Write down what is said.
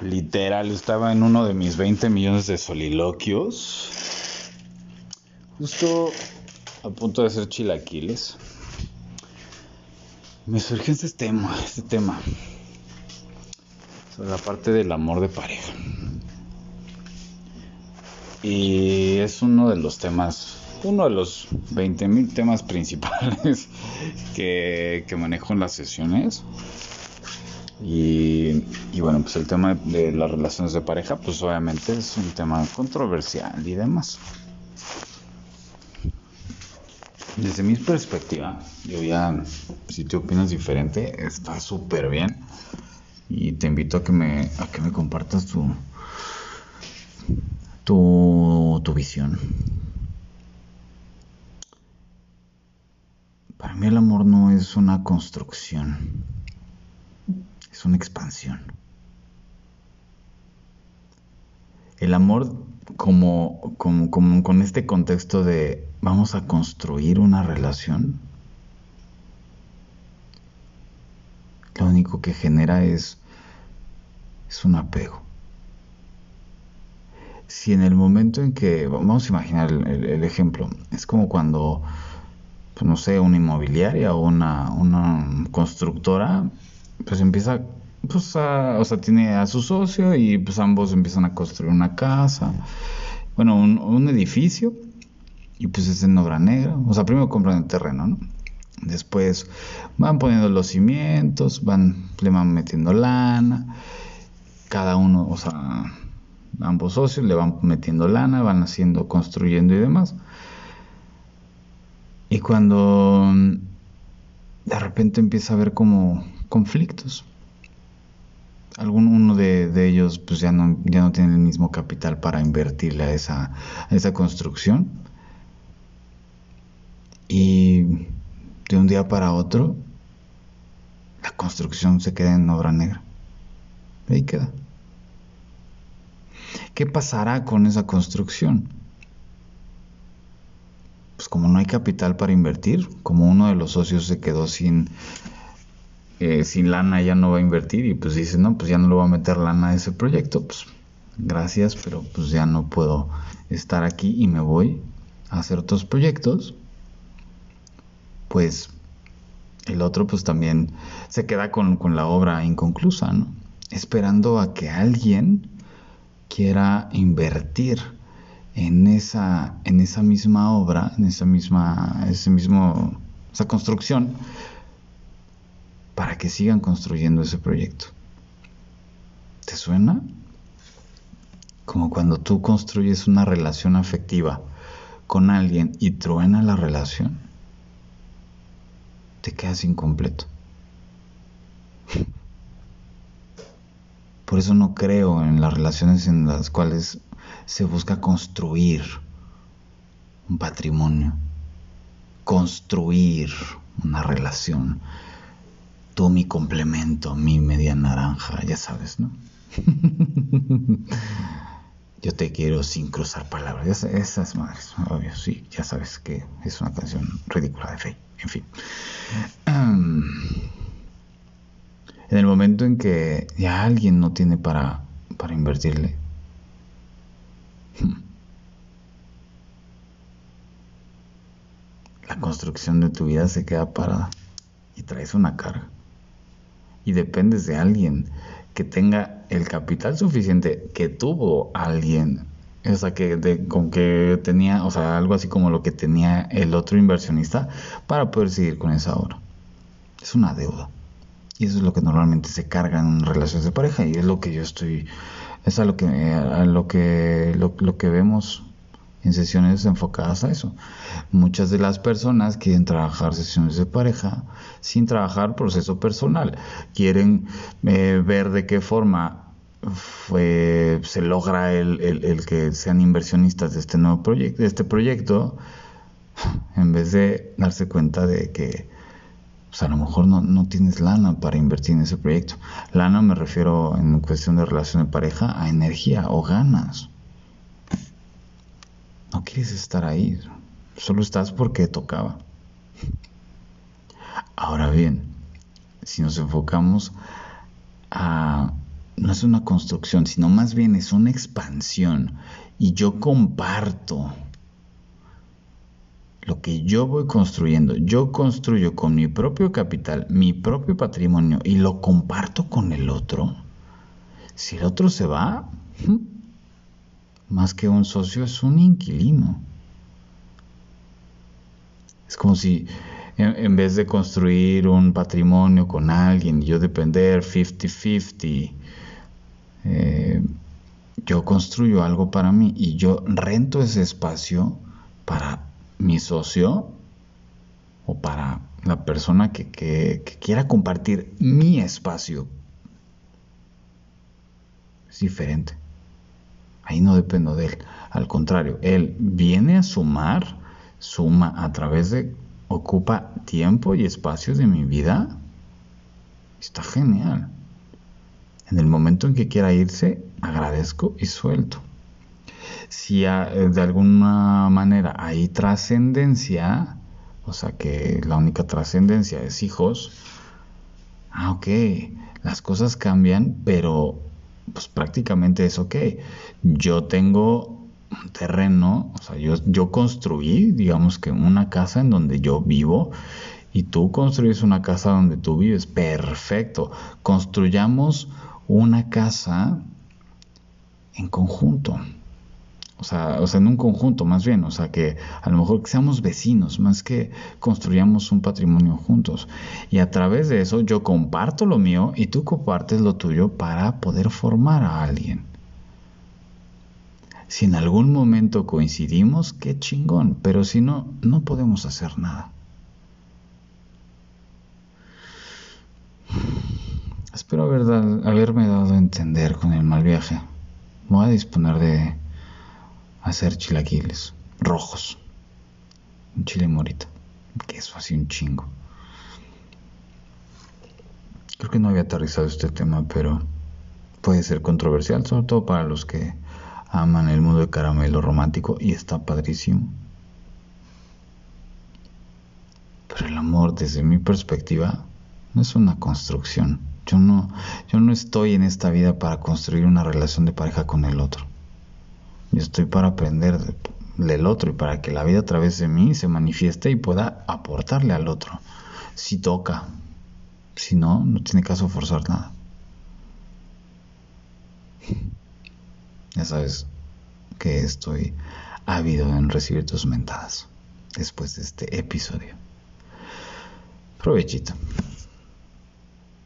literal, estaba en uno de mis 20 millones de soliloquios. Justo a punto de hacer chilaquiles. Me surgió este tema, este tema. Sobre la parte del amor de pareja. Y es uno de los temas, uno de los 20.000 temas principales que, que manejo en las sesiones. Y, bueno, pues el tema de las relaciones de pareja, pues obviamente es un tema controversial y demás. Desde mi perspectiva, yo ya, si te opinas diferente, está súper bien. Y te invito a que me, a que me compartas tu, tu, tu visión. Para mí el amor no es una construcción es una expansión. El amor como, con este contexto de vamos a construir una relación, lo único que genera es, es un apego. Si en el momento en que, vamos a imaginar el, ejemplo, es como cuando, pues no sé, una inmobiliaria o una, una constructora pues empieza, pues a, o sea, tiene a su socio y pues ambos empiezan a construir una casa, bueno, un, edificio y pues es en obra negra, o sea, primero compran el terreno, ¿no? Después van poniendo los cimientos, van, le van metiendo lana, cada uno, o sea, ambos socios le van metiendo lana, van haciendo, construyendo y demás. Y cuando de repente empieza a ver como conflictos. Algún uno de, ellos pues ya no, ya no tiene el mismo capital para invertirle a esa, esa construcción. Y de un día para otro, la construcción se queda en obra negra. Ahí queda. ¿Qué pasará con esa construcción? Pues como no hay capital para invertir, como uno de los socios se quedó sin sin lana ya no va a invertir y pues dice, no, pues ya no le voy a meter lana a ese proyecto, pues gracias, pero pues ya no puedo estar aquí y me voy a hacer otros proyectos, pues el otro pues también se queda con, con la obra inconclusa, ¿no? Esperando a que alguien quiera invertir en esa, en esa misma obra, en esa misma, ese mismo, esa construcción, para que sigan construyendo ese proyecto. ¿Te suena? Como cuando tú construyes una relación afectiva con alguien y truena la relación, te quedas incompleto. Por eso no creo en las relaciones en las cuales se busca construir un patrimonio, construir una relación tú mi complemento, mi media naranja, ya sabes, ¿no? Yo te quiero sin cruzar palabras. Esas madres, obvio, sí, ya sabes que es una canción ridícula de fe. En fin. en el momento en que ya alguien no tiene para, para invertirle, la construcción de tu vida se queda parada y traes una carga y dependes de alguien que tenga el capital suficiente que tuvo alguien, o sea, que con que tenía, o sea, algo así como lo que tenía el otro inversionista para poder seguir con esa obra. Es una deuda. Y eso es lo que normalmente se carga en relaciones de pareja y es lo que yo estoy, es a lo que, lo que, lo que vemos en sesiones enfocadas a eso. Muchas de las personas quieren trabajar sesiones de pareja sin trabajar proceso personal. Quieren eh, ver de qué forma se logra el, que sean inversionistas de este nuevo proyecto, de este proyecto, en vez de darse cuenta de que pues, a lo mejor no, no, tienes lana para invertir en ese proyecto. Lana me refiero en cuestión de relación de pareja a energía o ganas. No quieres estar ahí, solo estás porque tocaba. Ahora bien, si nos enfocamos a no es una construcción, sino más bien es una expansión. Y yo comparto lo que yo voy construyendo. Yo construyo con mi propio capital, mi propio patrimonio y lo comparto con el otro. Si el otro se va, más que un socio es un inquilino. Es como si en, vez de construir un patrimonio con alguien y yo depender 50-50, eh, yo construyo algo para mí y yo rento ese espacio para mi socio o para la persona que, que quiera compartir mi espacio. Es diferente. Ahí no dependo de él. Al contrario, él viene a sumar, suma a través de, ocupa tiempo y espacio de mi vida. Está genial. En el momento en que quiera irse, agradezco y suelto. Si de alguna manera hay trascendencia, o sea que la única trascendencia es hijos, ah, ok, las cosas cambian, pero pues prácticamente es ok. Yo tengo un terreno, o sea, yo, yo construí, digamos que una casa en donde yo vivo y tú construyes una casa donde tú vives, perfecto. Construyamos una casa en conjunto. O sea, o sea, en un conjunto más bien, o sea, que a lo mejor seamos vecinos, más que construyamos un patrimonio juntos. Y a través de eso yo comparto lo mío y tú compartes lo tuyo para poder formar a alguien. Si en algún momento coincidimos, qué chingón, pero si no, no podemos hacer nada. Espero haber haberme dado a entender con el mal viaje. Voy a disponer de hacer chilaquiles rojos. Un chile morita. Queso así un chingo. Creo que no había aterrizado este tema, pero puede ser controversial, sobre todo para los que aman el mundo de caramelo romántico y está padrísimo. Pero el amor, desde mi perspectiva, no es una construcción. Yo no, yo no estoy en esta vida para construir una relación de pareja con el otro. Yo estoy para aprender del otro y para que la vida a través de mí se manifieste y pueda aportarle al otro. Si toca, si no, no tiene caso forzar nada. Ya sabes que estoy ávido en recibir tus mentadas después de este episodio. Provechito.